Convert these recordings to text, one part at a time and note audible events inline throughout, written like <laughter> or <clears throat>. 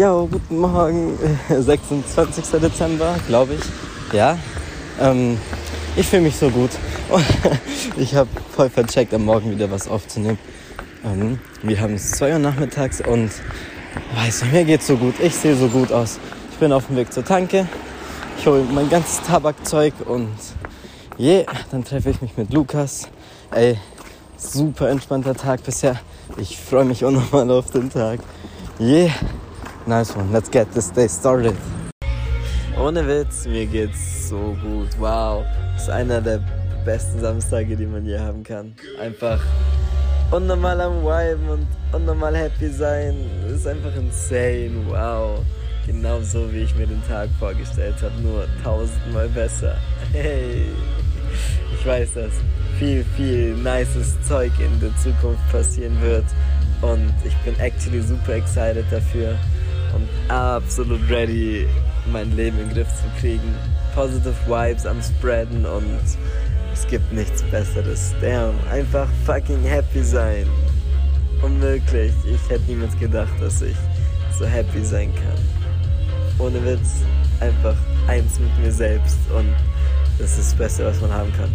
ja, guten Morgen, <laughs> 26. Dezember, glaube ich. Ja, ähm, ich fühle mich so gut. <laughs> ich habe voll vercheckt, am Morgen wieder was aufzunehmen. Ähm, wir haben es 2 Uhr nachmittags und weiß nicht, mir geht's so gut. Ich sehe so gut aus. Ich bin auf dem Weg zur Tanke. Ich hole mein ganzes Tabakzeug und je, yeah, dann treffe ich mich mit Lukas. Ey, super entspannter Tag bisher. Ich freue mich auch nochmal auf den Tag. Yeah, nice one. Let's get this day started. Ohne Witz, mir geht's so gut. Wow, das ist einer der besten Samstage, die man je haben kann. Einfach unnormal am Viben und unnormal happy sein. Das ist einfach insane. Wow. Genauso wie ich mir den Tag vorgestellt habe, nur tausendmal besser. Hey, ich weiß, dass viel, viel nices Zeug in der Zukunft passieren wird. Und ich bin actually super excited dafür und absolut ready, mein Leben in den Griff zu kriegen. Positive Vibes am Spreaden und es gibt nichts Besseres. Damn, einfach fucking happy sein. Unmöglich. Ich hätte niemals gedacht, dass ich so happy sein kann. Ohne Witz, einfach eins mit mir selbst und das ist das Beste, was man haben kann.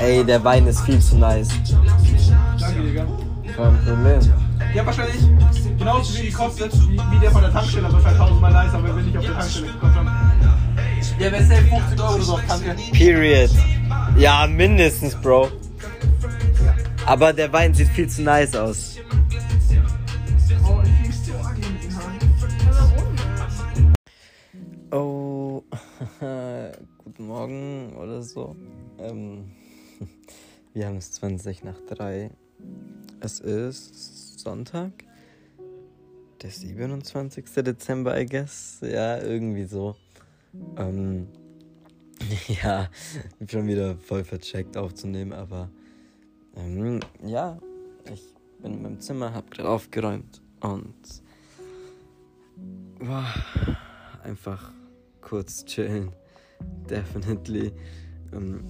Ey, der Wein ist viel zu nice. Kein Problem. Ja, wahrscheinlich genauso wie gekostet, wie, wie der von der Tankstelle, aber wahrscheinlich tausendmal nicer, weil wir nicht auf der Tankstelle gekostet haben. Ja, wer safe 50 Euro oder so auf Tanke. Period. Ja, mindestens, Bro. Aber der Wein sieht viel zu nice aus. Oh, ich bin so ugly mit den Haaren. Oh, guten Morgen oder so. Ähm, <laughs> wir haben es 20 nach 3. Es ist Sonntag, der 27. Dezember, I guess. Ja, irgendwie so. Ähm, <laughs> ja, schon wieder voll vercheckt aufzunehmen, aber ähm, ja, ich bin in meinem Zimmer, hab gerade aufgeräumt und wow, einfach kurz chillen. Definitely. Ähm,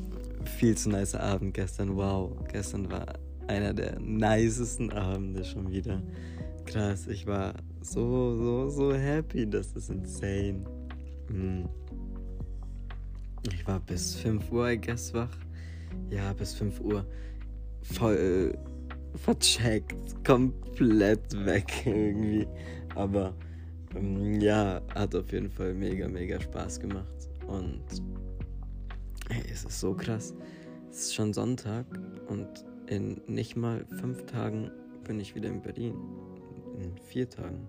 viel zu nice Abend gestern. Wow, gestern war einer der nicesten Abende schon wieder. Krass, ich war so, so, so happy. Das ist insane. Mm. Ich war bis 5 Uhr, I guess, wach. Ja, bis 5 Uhr. Voll äh, vercheckt. Komplett weg irgendwie. Aber ähm, ja, hat auf jeden Fall mega, mega Spaß gemacht. Und hey, es ist so krass. Es ist schon Sonntag und in nicht mal fünf Tagen bin ich wieder in Berlin. In vier Tagen.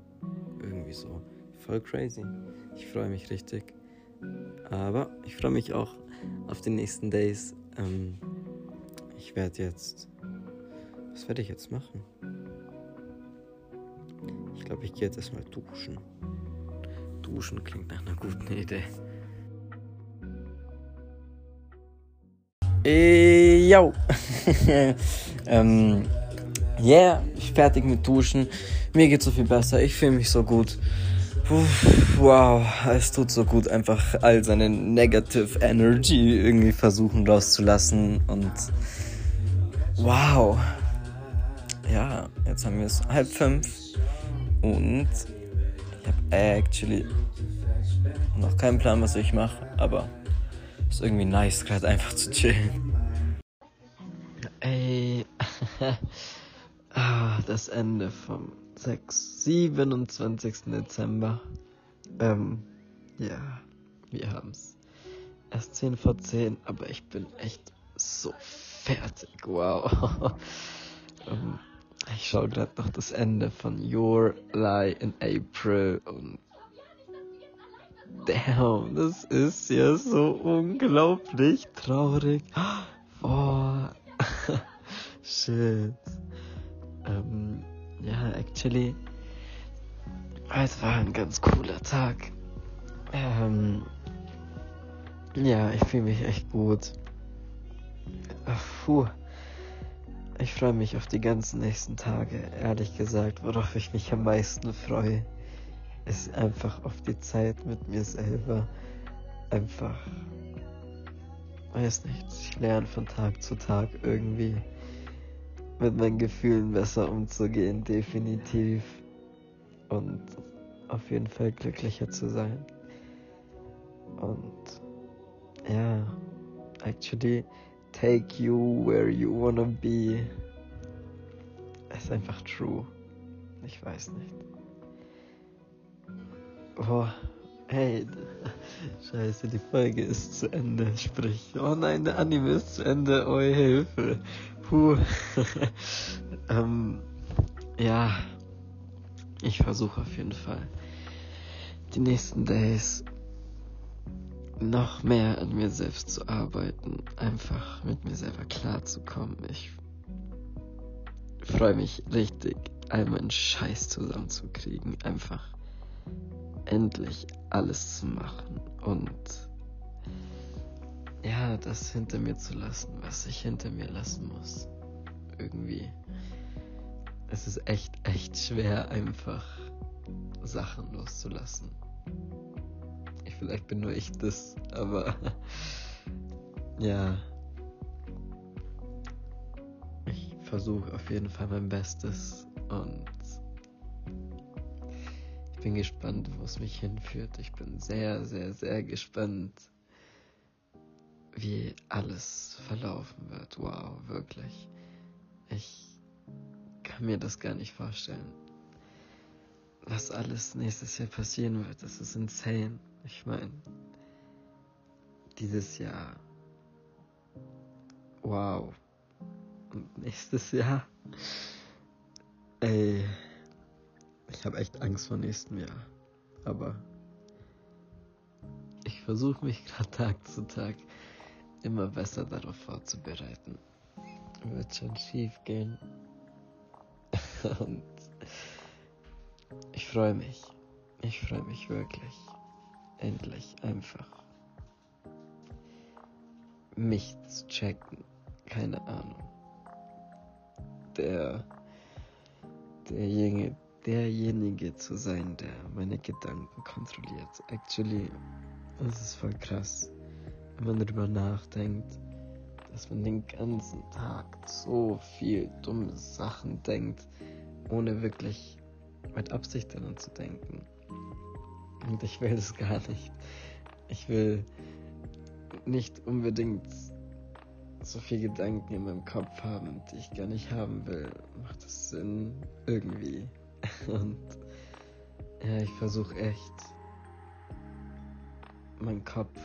Irgendwie so. Voll crazy. Ich freue mich richtig. Aber ich freue mich auch auf die nächsten Days. Ähm, ich werde jetzt. Was werde ich jetzt machen? Ich glaube, ich gehe jetzt erstmal duschen. Duschen klingt nach einer guten Idee. Ey, yo. <laughs> ähm, yeah, ich fertig mit Duschen. Mir geht so viel besser. Ich fühle mich so gut. Puh, wow, es tut so gut, einfach all seine Negative Energy irgendwie versuchen rauszulassen und wow. Ja, jetzt haben wir es halb fünf und ich habe actually noch keinen Plan, was ich mache, aber ist irgendwie nice, gerade einfach zu chillen. Ey, <laughs> ah, das Ende vom 6, 27. Dezember. Ähm, ja, wir haben's. Erst 10 vor 10, aber ich bin echt so fertig. Wow. <laughs> ähm, ich schaue gerade noch das Ende von Your Lie in April und Damn, das ist ja so unglaublich traurig. <gasps> Boah. <laughs> Shit. Ähm, ja, actually, es war ein ganz cooler Tag. Ähm, ja, ich fühle mich echt gut. Ach, puh. Ich freue mich auf die ganzen nächsten Tage. Ehrlich gesagt, worauf ich mich am meisten freue ist einfach auf die Zeit mit mir selber. Einfach, weiß nicht, ich lerne von Tag zu Tag irgendwie mit meinen Gefühlen besser umzugehen, definitiv. Und auf jeden Fall glücklicher zu sein. Und ja, actually take you where you wanna be. Ist einfach true. Ich weiß nicht. Boah, hey, scheiße, die Folge ist zu Ende. Sprich, oh nein, der Anime ist zu Ende. Oh, Hilfe. Puh. <laughs> ähm, ja, ich versuche auf jeden Fall die nächsten Days noch mehr an mir selbst zu arbeiten, einfach mit mir selber klarzukommen. Ich freue mich richtig, all meinen Scheiß zusammenzukriegen, einfach endlich alles zu machen und ja, das hinter mir zu lassen, was ich hinter mir lassen muss. Irgendwie. Es ist echt, echt schwer, einfach Sachen loszulassen. Ich, vielleicht bin nur ich das, aber <laughs> ja. Ich versuche auf jeden Fall mein Bestes und bin gespannt, wo es mich hinführt. Ich bin sehr, sehr, sehr gespannt, wie alles verlaufen wird. Wow, wirklich. Ich kann mir das gar nicht vorstellen was alles nächstes Jahr passieren wird. Das ist insane. Ich meine, dieses Jahr. Wow. Und nächstes Jahr. Ey. Ich habe echt Angst vor nächstem Jahr. Aber ich versuche mich gerade Tag zu Tag immer besser darauf vorzubereiten. Wird schon schief gehen. <laughs> Und ich freue mich. Ich freue mich wirklich. Endlich einfach. Mich zu checken. Keine Ahnung. Der, derjenige, derjenige zu sein, der meine Gedanken kontrolliert. Actually, das ist voll krass, wenn man darüber nachdenkt, dass man den ganzen Tag so viel dumme Sachen denkt, ohne wirklich mit Absicht daran zu denken. Und ich will das gar nicht. Ich will nicht unbedingt so viel Gedanken in meinem Kopf haben, die ich gar nicht haben will. Macht das Sinn? Irgendwie. <laughs> Und ja, ich versuche echt, meinen Kopf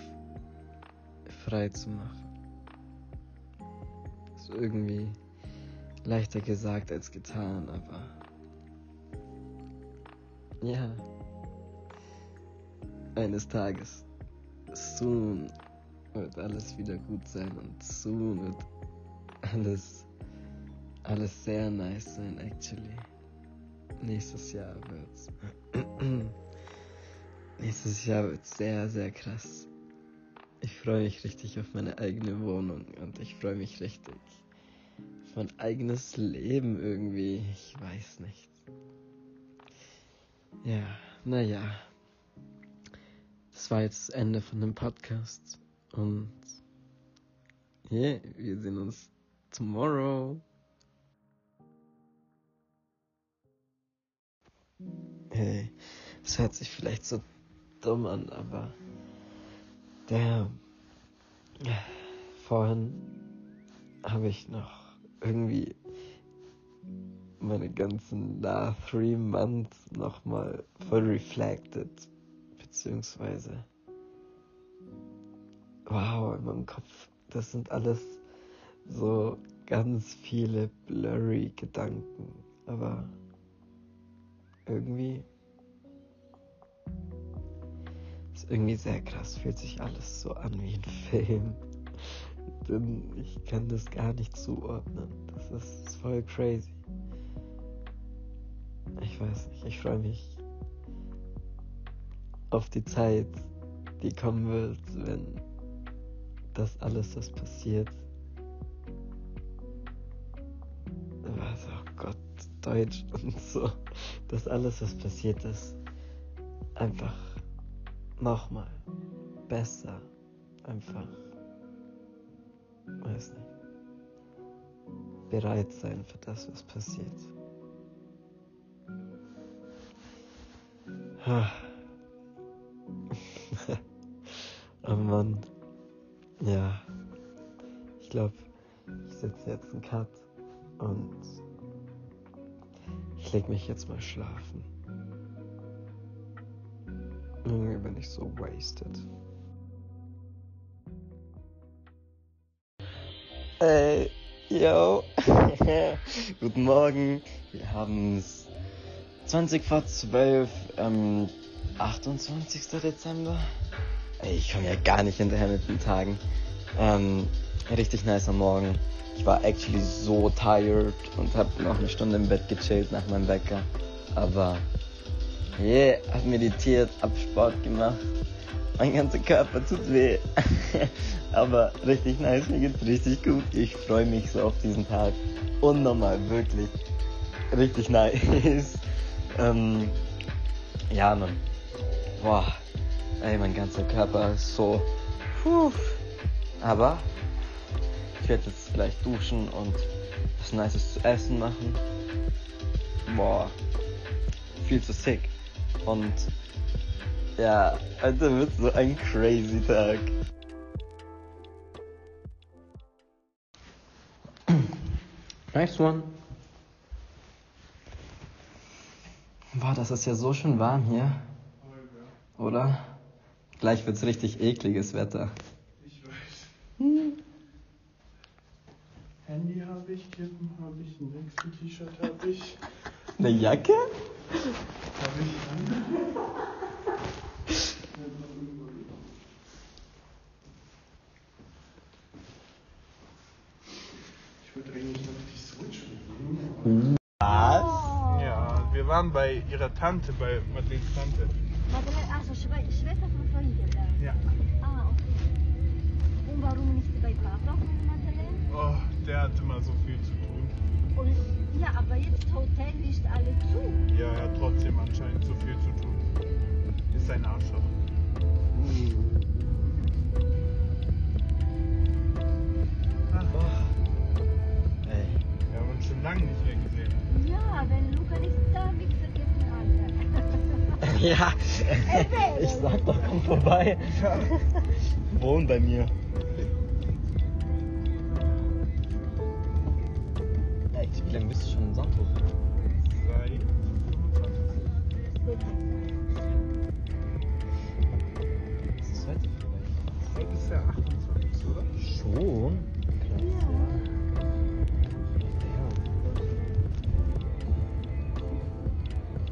frei zu machen. Ist irgendwie leichter gesagt als getan, aber ja. Eines Tages. Soon wird alles wieder gut sein und soon wird alles, alles sehr nice sein, actually. Nächstes Jahr wird's. <clears throat> Nächstes Jahr wird sehr, sehr krass. Ich freue mich richtig auf meine eigene Wohnung und ich freue mich richtig auf mein eigenes Leben irgendwie. Ich weiß nicht. Ja, naja. Das war jetzt das Ende von dem Podcast. Und yeah, wir sehen uns tomorrow. Hey, es hört sich vielleicht so dumm an, aber der vorhin habe ich noch irgendwie meine ganzen La Three Months nochmal voll reflected, beziehungsweise wow, in meinem Kopf, das sind alles so ganz viele blurry Gedanken, aber irgendwie ist irgendwie sehr krass, fühlt sich alles so an wie ein Film. <laughs> Denn ich kann das gar nicht zuordnen. Das ist voll crazy. Ich weiß nicht, ich freue mich auf die Zeit, die kommen wird, wenn das alles, was passiert, Deutsch <laughs> und so, dass alles, was passiert ist, einfach nochmal besser, einfach, weiß nicht. bereit sein für das, was passiert. <laughs> oh Mann. Ja. Ich glaube, ich setze jetzt einen Cut und ich leg mich jetzt mal schlafen. Irgendwie bin ich so wasted. Ey, yo. <laughs> Guten Morgen. Wir haben es 20 vor 12, ähm, 28. Dezember. Ey, ich komme ja gar nicht hinterher mit den Tagen. Ähm, richtig nice am Morgen. Ich war actually so tired und habe noch eine Stunde im Bett gechillt nach meinem Wecker. Aber yeah, hab meditiert, hab Sport gemacht. Mein ganzer Körper tut weh. <laughs> Aber richtig nice, mir geht's richtig gut. Ich freue mich so auf diesen Tag. Unnormal, wirklich. Richtig nice. <laughs> ähm, ja, man. Boah. Ey, mein ganzer Körper ist so. Puh. Aber werde jetzt gleich duschen und was Nices zu essen machen. Boah. Viel zu sick. Und ja, heute wird so ein crazy Tag. <clears throat> Nice one. Boah, das ist ja so schön warm hier. Oder? Gleich wird's richtig ekliges Wetter. Ich weiß. Hm. Handy habe ich, Kippen habe ich, ein Wechsel-T-Shirt habe ich. Eine Jacke? Habe ich an. Ich würde eigentlich noch die Switch mitnehmen. Was? Ja, wir waren bei ihrer Tante, bei Madeleines Tante. Madeleine, also Schwe Schwester von Freundin. Ja. Ah, okay. Und warum nicht bei Papa von Madeleine? Oh, der hat immer so viel zu tun. Und ja, aber jetzt Hotel nicht alle zu. Ja, er hat trotzdem anscheinend so viel zu tun. Ist ein Arschloch. Ach, Ey. wir haben uns schon lange nicht mehr gesehen. Ja, wenn Luca nicht da, wir vergessen alle. Ja, ich sag doch, komm vorbei. Wohn bei mir. Ey, wie lange bist du schon in Sandhof? Seit 25. Ist das heute vorbei? Heute ist der 28. oder? Schon? Krass.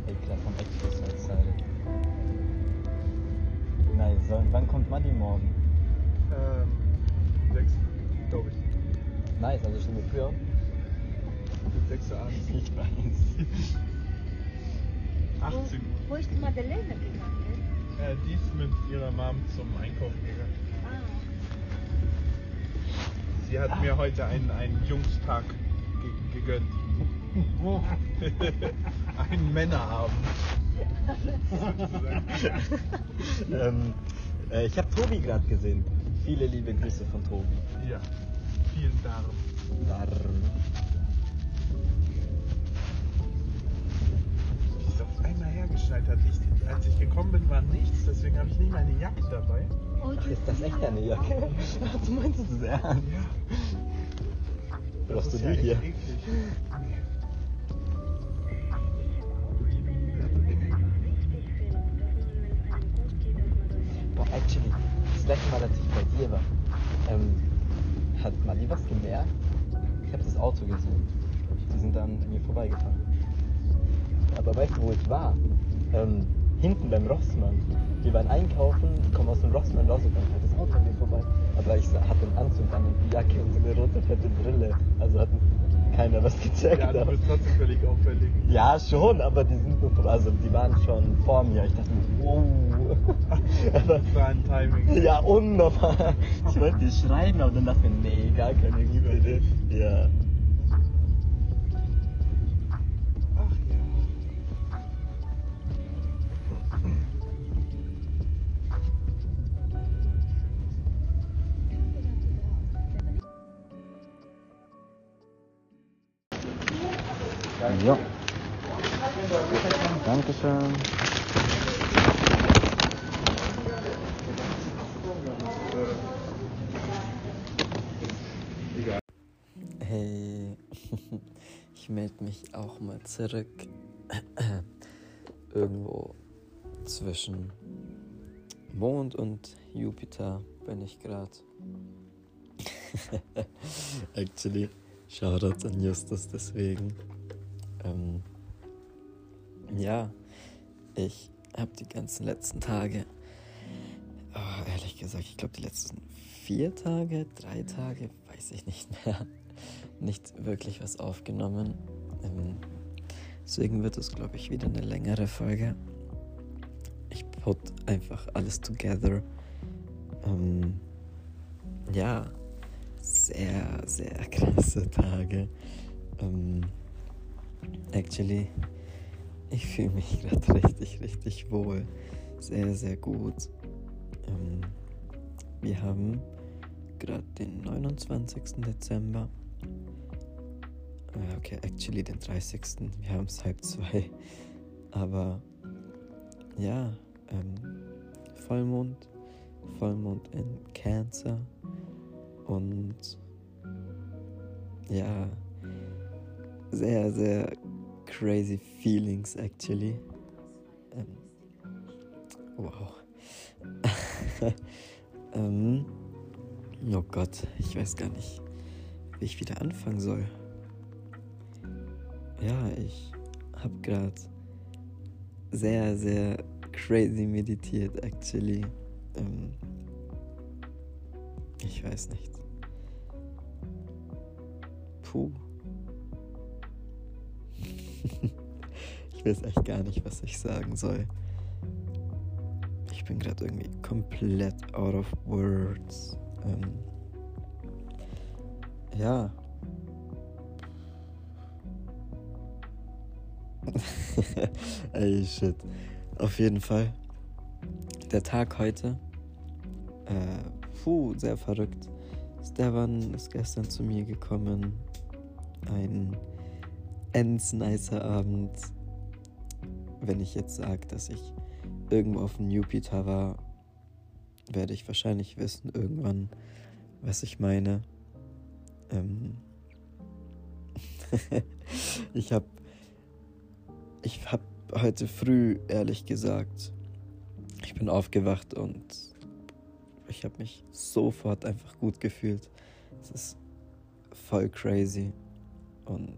Ey, klar, vom Express Webseite. Nice. So, wann kommt Muddy morgen? Ähm, 6, glaube ich. Nice, also schon früher. Mit 6 Uhr abends. Ich weiß. 18 Uhr. Wo ist Madeleine gegangen? Äh, die ist mit ihrer Mom zum Einkaufen gegangen. Ah, Sie hat mir heute einen, einen Jungstag ge gegönnt. <laughs> einen Männerabend. <laughs> ähm, äh, ich habe Tobi gerade gesehen. Viele liebe Grüße von Tobi. Ja, vielen Dank. Darm. Einmal hergeschneit hat. Ich, als ich gekommen bin, war nichts, deswegen habe ich nicht meine Jacke dabei. oh, Ach, ist das echt deine Jacke? <laughs> Du meinst es ernst? Das Brauchst du die ja hier? eklig. Boah, actually, das letzte Mal, als ich bei dir war, ähm, hat Mali was gemerkt? Ich habe das Auto gesehen. Die sind dann an mir vorbeigefahren. Aber weißt du, wo ich war? Ähm, hinten beim Rossmann. Wir waren einkaufen, kommen aus dem Rossmann raus und dann fährt das Auto an mir vorbei. Aber ich hatte einen Anzug an und die Jacke und so eine rote fette Brille. Also hat keiner was gecheckt. Ja, du bist trotzdem völlig auffällig. ja, schon, aber die sind so, also die waren schon vor mir. Ich dachte mir, wow. aber, <laughs> Das war ein Timing. ja, unnormal. Ich wollte dir schreiben, aber dann dachte ich mir, nee, gar keine Idee. Ja. Dankeschön. Hey, <laughs> ich melde mich auch mal zurück. <clears throat> Irgendwo zwischen Mond und Jupiter bin ich gerade. <laughs> Actually, Shoutout an Justus deswegen. Ähm, ja, ich habe die ganzen letzten Tage, oh, ehrlich gesagt, ich glaube die letzten vier Tage, drei Tage, weiß ich nicht mehr, <laughs> nicht wirklich was aufgenommen. Ähm, deswegen wird es, glaube ich, wieder eine längere Folge. Ich put einfach alles together. Ähm, ja, sehr, sehr <laughs> krasse Tage. Ähm, actually, ich fühle mich <laughs> gerade richtig, richtig wohl. Sehr, sehr gut. Ähm, wir haben gerade den 29. Dezember. Äh, okay, actually den 30. Wir haben es halb zwei. Aber ja, ähm, Vollmond. Vollmond in Cancer. Und ja, sehr, sehr crazy feelings actually. Ähm, wow. <laughs> ähm, oh Gott, ich weiß gar nicht, wie ich wieder anfangen soll. Ja, ich habe gerade sehr, sehr crazy meditiert, actually. Ähm, ich weiß nicht. Puh. <laughs> ich weiß echt gar nicht, was ich sagen soll. Ich bin gerade irgendwie komplett out of words. Ähm, ja. <laughs> Ey, shit. Auf jeden Fall. Der Tag heute. Äh, puh, sehr verrückt. Stefan ist gestern zu mir gekommen. Ein ends nicer Abend. Wenn ich jetzt sage, dass ich irgendwo auf dem Jupiter war, werde ich wahrscheinlich wissen irgendwann, was ich meine. Ähm <laughs> ich habe ich habe heute früh ehrlich gesagt, ich bin aufgewacht und ich habe mich sofort einfach gut gefühlt. Es ist voll crazy und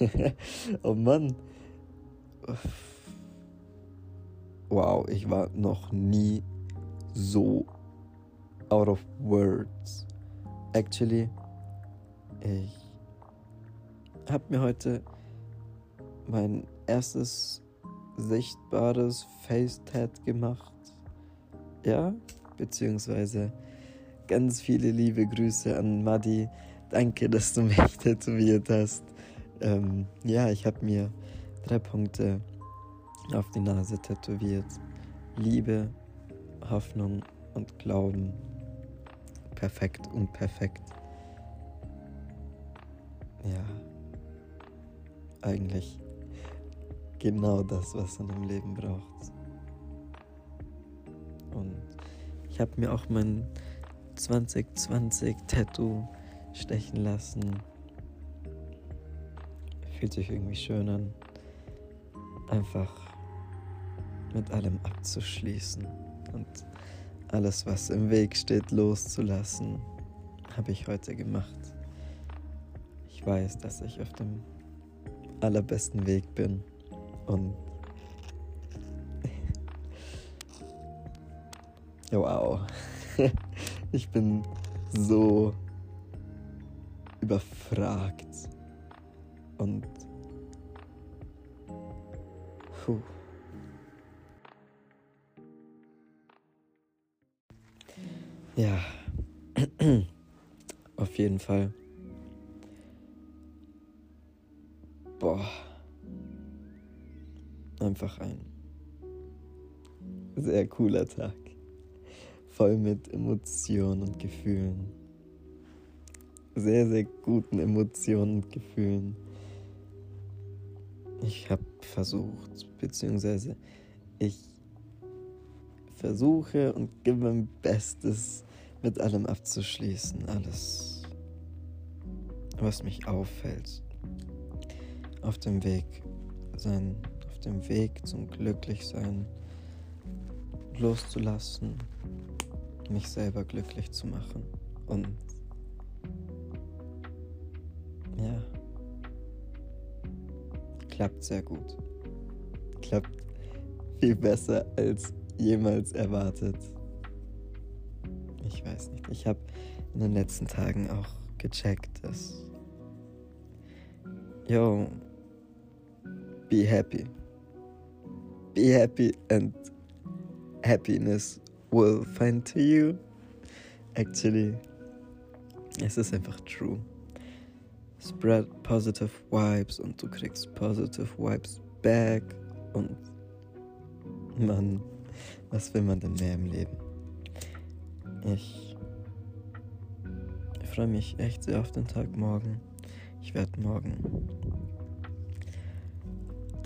<laughs> oh Mann. Wow, ich war noch nie so out of words. Actually, ich habe mir heute mein erstes sichtbares Face-Tat gemacht. Ja, beziehungsweise ganz viele liebe Grüße an Maddi. Danke, dass du mich tätowiert hast. Ähm, ja, ich habe mir drei Punkte auf die Nase tätowiert. Liebe, Hoffnung und Glauben. Perfekt und perfekt. Ja, eigentlich genau das, was man im Leben braucht. Und ich habe mir auch mein 2020 Tattoo stechen lassen fühlt sich irgendwie schön an, einfach mit allem abzuschließen und alles, was im Weg steht, loszulassen, habe ich heute gemacht. Ich weiß, dass ich auf dem allerbesten Weg bin und <laughs> wow, <laughs> ich bin so überfragt und puh. Ja, <clears throat> auf jeden Fall. Boah. Einfach ein sehr cooler Tag. Voll mit Emotionen und Gefühlen. sehr, sehr guten Emotionen und Gefühlen. Ich habe versucht, beziehungsweise ich versuche und gebe mein Bestes, mit allem abzuschließen. Alles, was mich auffällt. Auf dem Weg sein, auf dem Weg zum Glücklichsein loszulassen, mich selber glücklich zu machen und klappt sehr gut. Klappt viel besser als jemals erwartet. Ich weiß nicht. Ich habe in den letzten Tagen auch gecheckt, dass. Yo, be happy. Be happy and happiness will find to you. Actually, es ist einfach true. Spread positive vibes und du kriegst positive vibes back und man, was will man denn mehr im Leben? Ich freue mich echt sehr auf den Tag morgen. Ich werde morgen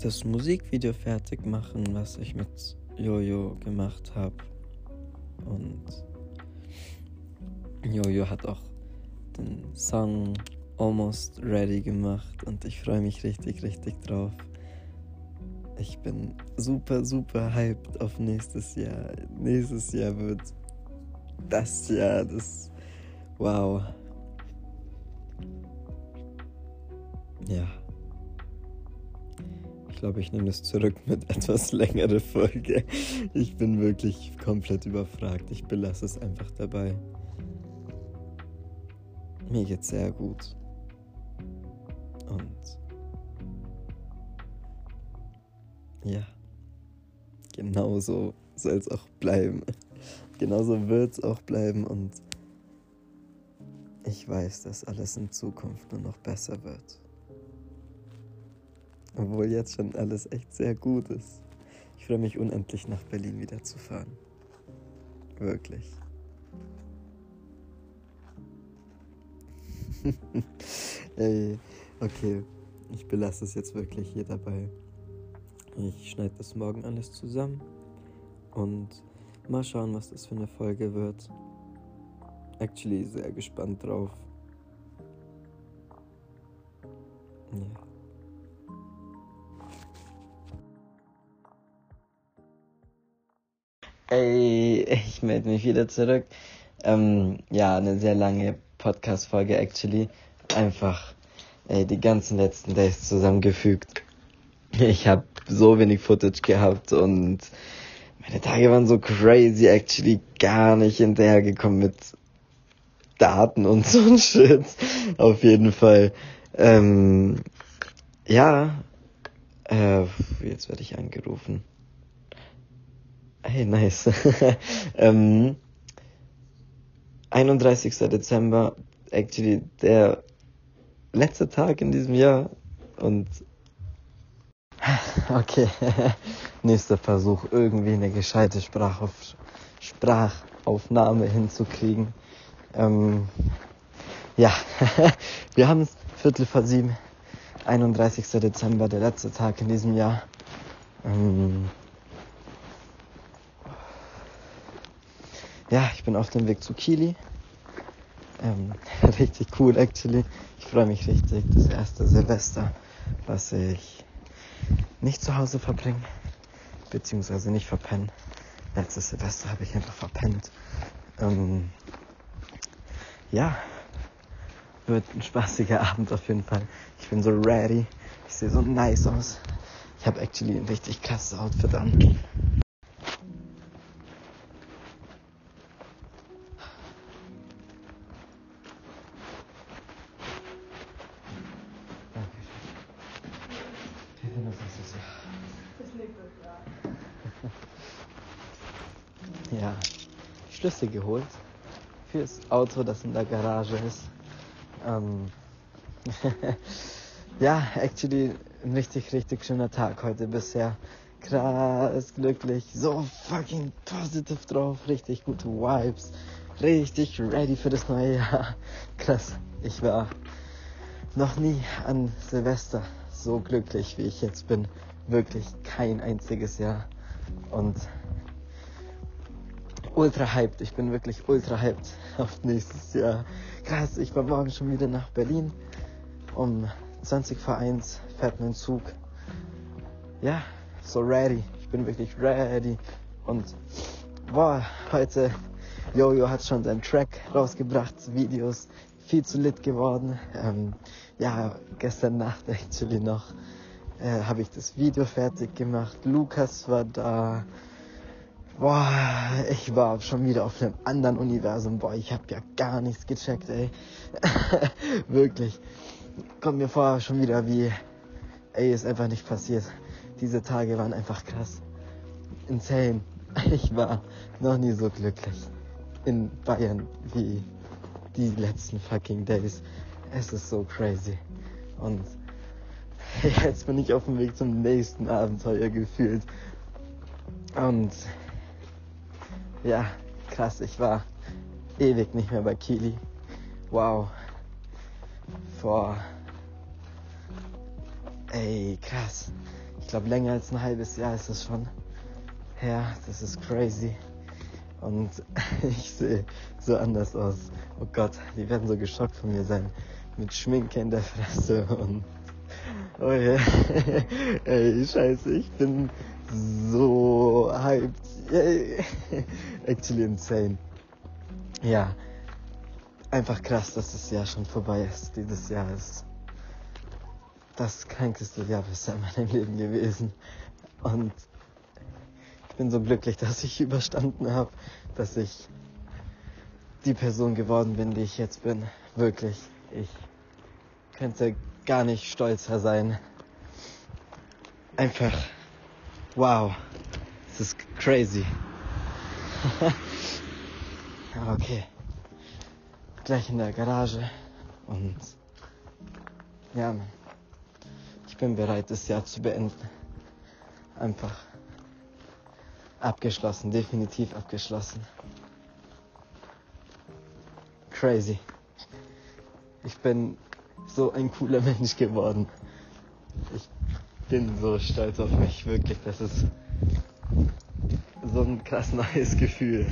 das Musikvideo fertig machen, was ich mit Jojo gemacht habe. Und Jojo hat auch den Song almost ready gemacht und ich freue mich richtig, richtig drauf. Ich bin super, super hyped auf nächstes Jahr. Nächstes Jahr wird das Jahr das. Wow. Ja. Ich glaube, ich nehme das zurück mit <laughs> etwas längerer Folge. Ich bin wirklich komplett überfragt. Ich belasse es einfach dabei. Mir geht's sehr gut. Und ja, genauso soll es auch bleiben. Genauso wird es auch bleiben und ich weiß, dass alles in Zukunft nur noch besser wird. Obwohl jetzt schon alles echt sehr gut ist. Ich freue mich unendlich nach Berlin wieder zu fahren. Wirklich. <laughs> Ey, okay, ich belasse es jetzt wirklich hier dabei. Ich schneide das morgen alles zusammen und mal schauen, was das für eine Folge wird. Actually sehr gespannt drauf. Ja. Ey, ich melde mich wieder zurück. Ähm, ja, eine sehr lange Podcast-Folge, actually. Einfach ey, die ganzen letzten Days zusammengefügt. Ich habe so wenig Footage gehabt und meine Tage waren so crazy, actually gar nicht hinterhergekommen mit Daten und so ein Shit. Auf jeden Fall. Ähm, ja, äh, jetzt werde ich angerufen. Hey, nice. <laughs> ähm, 31. Dezember, actually der letzte Tag in diesem Jahr und <laughs> okay, nächster Versuch, irgendwie eine gescheite Sprachauf Sprachaufnahme hinzukriegen. Ähm, ja, <laughs> wir haben es Viertel vor sieben, 31. Dezember, der letzte Tag in diesem Jahr. Ähm, ja, ich bin auf dem Weg zu Kili. Ähm, <laughs> richtig cool, actually. Ich freue mich richtig. Das erste Silvester, was ich nicht zu Hause verbringe, beziehungsweise nicht verpennen. Letztes Silvester habe ich einfach verpennt. Ähm, ja, wird ein spaßiger <laughs> Abend auf jeden Fall. Ich bin so ready. Ich sehe so nice aus. Ich habe actually ein richtig krasses Outfit an. Schlüssel geholt fürs Auto, das in der Garage ist. Ähm <laughs> ja, actually ein richtig, richtig schöner Tag heute bisher. Krass, glücklich, so fucking positive drauf, richtig gute Vibes, richtig ready für das neue Jahr. <laughs> Krass. ich war noch nie an Silvester so glücklich, wie ich jetzt bin. Wirklich kein einziges Jahr. Und ultra hyped. Ich bin wirklich ultra hyped <laughs> auf nächstes Jahr. Krass, ich war morgen schon wieder nach Berlin. Um 20 vor 1 fährt mein Zug. Ja, so ready. Ich bin wirklich ready. Und boah, heute Jojo hat schon seinen Track rausgebracht, Videos, viel zu lit geworden. Ähm, ja, gestern Nacht <laughs> actually noch äh, habe ich das Video fertig gemacht. Lukas war da. Boah, ich war schon wieder auf einem anderen Universum. Boah, ich habe ja gar nichts gecheckt, ey. <laughs> Wirklich. Kommt mir vor schon wieder wie, ey, ist einfach nicht passiert. Diese Tage waren einfach krass. Insane. <laughs> Ich war noch nie so glücklich in Bayern wie die letzten fucking Days. Es ist so crazy. Und <laughs> jetzt bin ich auf dem Weg zum nächsten Abenteuer gefühlt. Und ja, krass, ich war ewig nicht mehr bei Kili. Wow. Vor. Ey, krass. Ich glaube, länger als ein halbes Jahr ist das schon her. Das ist crazy. Und <laughs> ich sehe so anders aus. Oh Gott, die werden so geschockt von mir sein. Mit Schminke in der Fresse und. <laughs> Oh ja. <laughs> Ey, scheiße, ich bin so hyped. <laughs> Actually insane. Ja. Einfach krass, dass das Jahr schon vorbei ist. Dieses Jahr ist das krankeste Jahr bisher in meinem Leben gewesen. Und ich bin so glücklich, dass ich <laughs> überstanden habe, dass ich die Person geworden bin, die ich jetzt bin. Wirklich. Ich könnte gar nicht stolzer sein. Einfach, wow. Es ist crazy. <laughs> okay. Gleich in der Garage. Und ja, Mann. Ich bin bereit, das Jahr zu beenden. Einfach abgeschlossen, definitiv abgeschlossen. Crazy. Ich bin so ein cooler <laughs> Mensch geworden. Ich bin so stolz auf mich, wirklich. Das ist so ein krass neues Gefühl.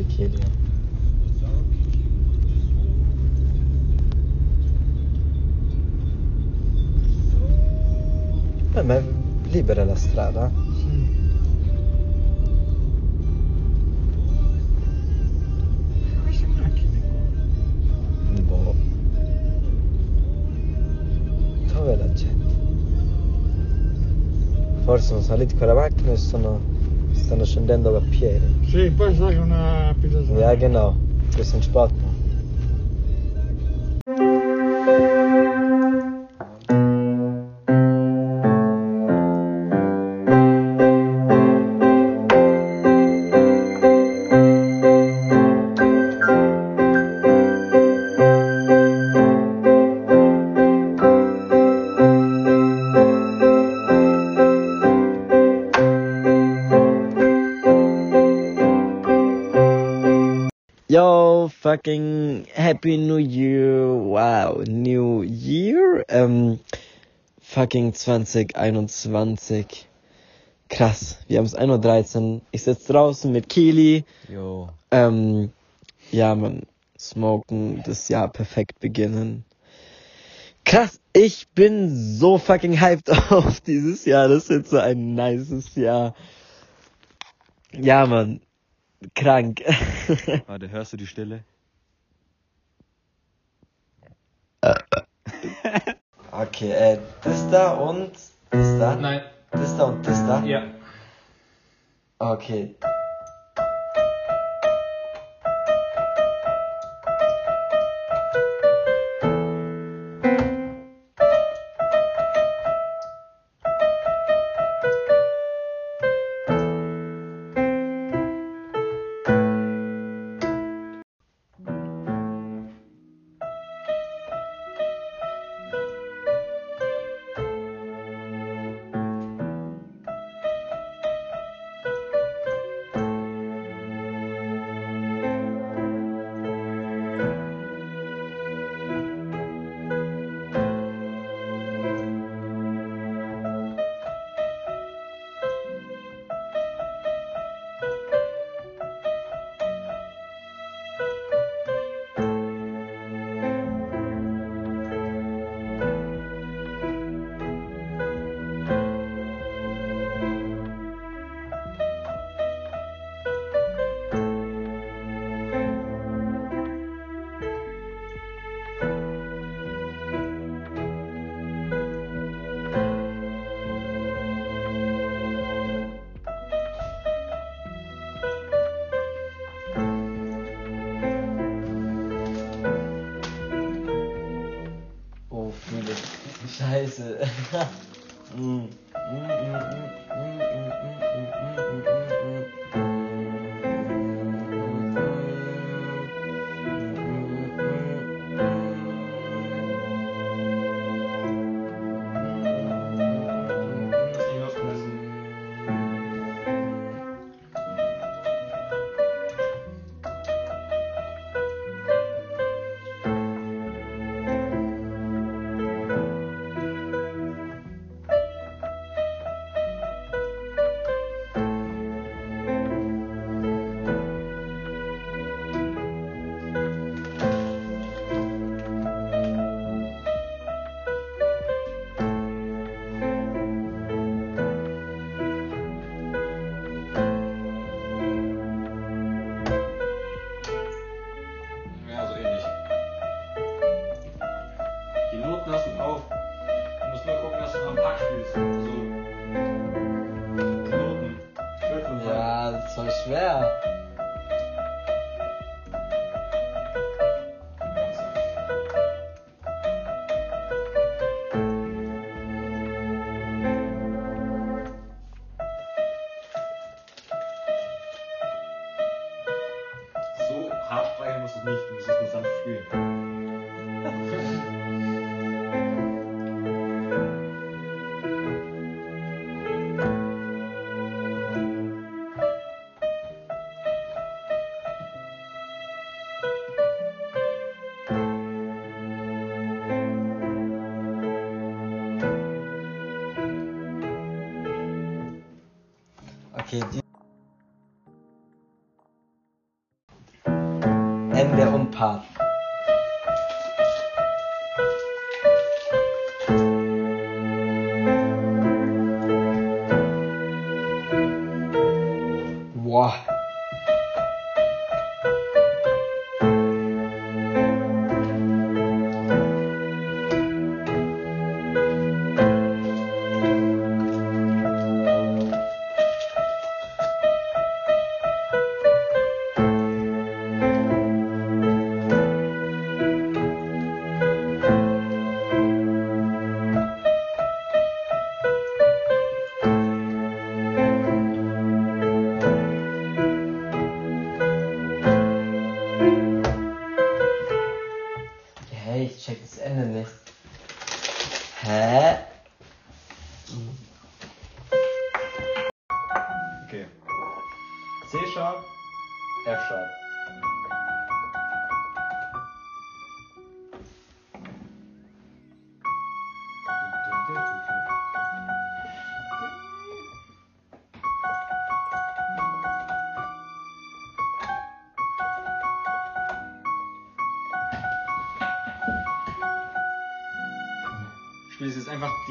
La famiglia di Killian. Eh, ma è libera la strada? Qua. Boh. Forse sono saliti con la macchina e sono, stanno scendendo a piedi. Sì, poi sai che una pilota. Ja, genau. Bisschen Sport fucking Happy New Year. Wow, New Year. Ähm, fucking 2021. Krass, wir haben es 1.13 Uhr. Ich sitze draußen mit Kili. Jo. Ähm, ja, man, smoken, das Jahr perfekt beginnen. Krass, ich bin so fucking hyped <laughs> auf dieses Jahr. Das wird so ein nices Jahr. Ja, man, krank. <laughs> Warte, hörst du die Stille? Okay, äh, das da und das da? Nein. Das da und das da? Ja. Okay.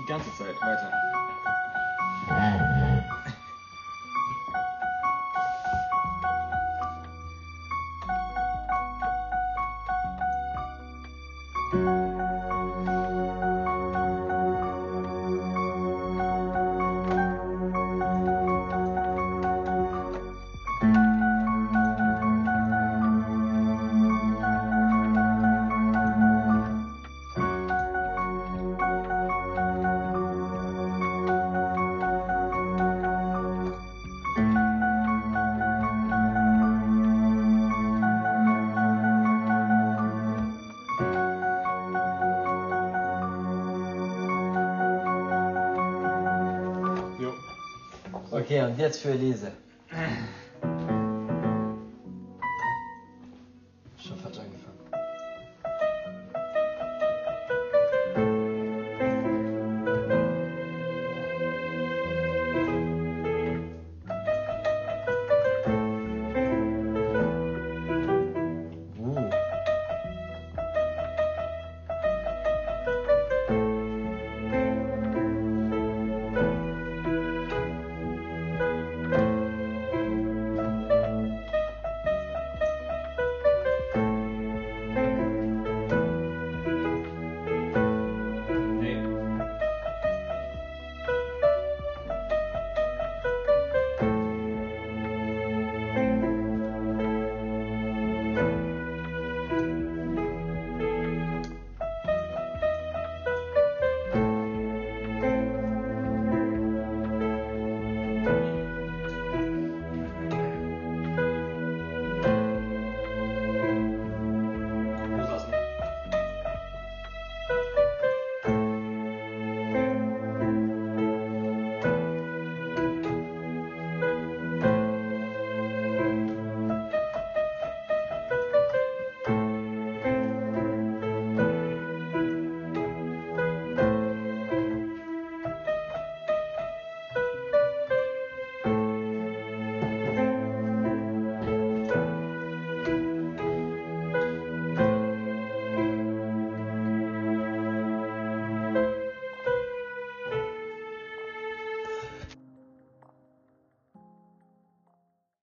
Ganze Zeit weiter. Jo. Okay, und jetzt für Elise.